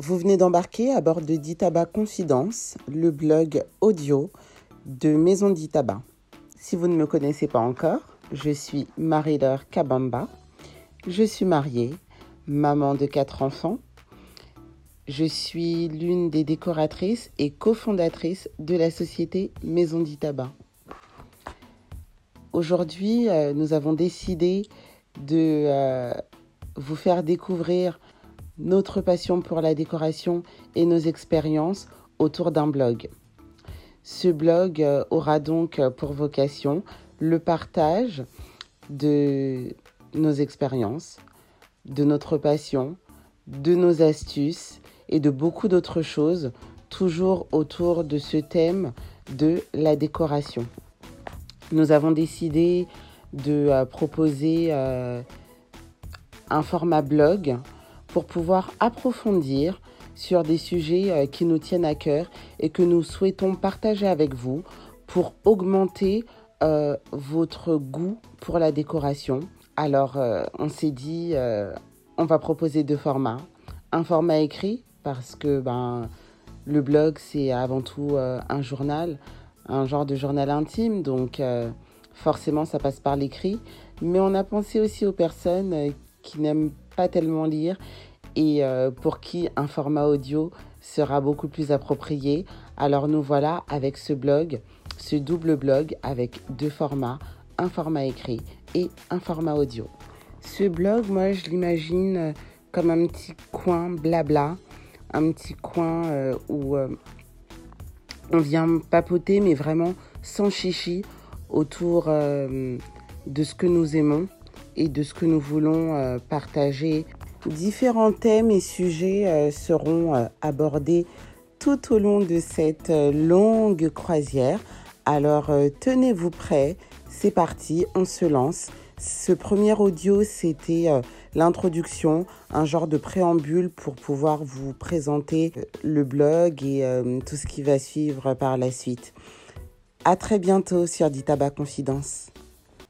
Vous venez d'embarquer à bord de Ditaba Confidence, le blog audio de Maison Ditaba. Si vous ne me connaissez pas encore, je suis Marie-Laure Kabamba. Je suis mariée, maman de quatre enfants. Je suis l'une des décoratrices et cofondatrices de la société Maison Ditaba. Aujourd'hui, euh, nous avons décidé de euh, vous faire découvrir notre passion pour la décoration et nos expériences autour d'un blog. Ce blog euh, aura donc pour vocation le partage de nos expériences, de notre passion, de nos astuces et de beaucoup d'autres choses, toujours autour de ce thème de la décoration. Nous avons décidé de euh, proposer euh, un format blog pour pouvoir approfondir sur des sujets euh, qui nous tiennent à cœur et que nous souhaitons partager avec vous pour augmenter votre goût pour la décoration. Alors, on s'est dit, on va proposer deux formats. Un format écrit, parce que ben, le blog, c'est avant tout un journal, un genre de journal intime, donc forcément ça passe par l'écrit. Mais on a pensé aussi aux personnes qui n'aiment pas tellement lire et euh, pour qui un format audio sera beaucoup plus approprié. Alors nous voilà avec ce blog, ce double blog avec deux formats, un format écrit et un format audio. Ce blog, moi je l'imagine comme un petit coin blabla, un petit coin euh, où euh, on vient papoter mais vraiment sans chichi autour de ce que nous aimons et de ce que nous voulons euh, partager. Différents thèmes et sujets euh, seront euh, abordés tout au long de cette longue croisière. Alors tenez-vous prêts, c'est parti, on se lance. Ce premier audio, c'était l'introduction, un genre de préambule pour pouvoir vous présenter le blog et tout ce qui va suivre par la suite. À très bientôt sur Ditaba Confidence.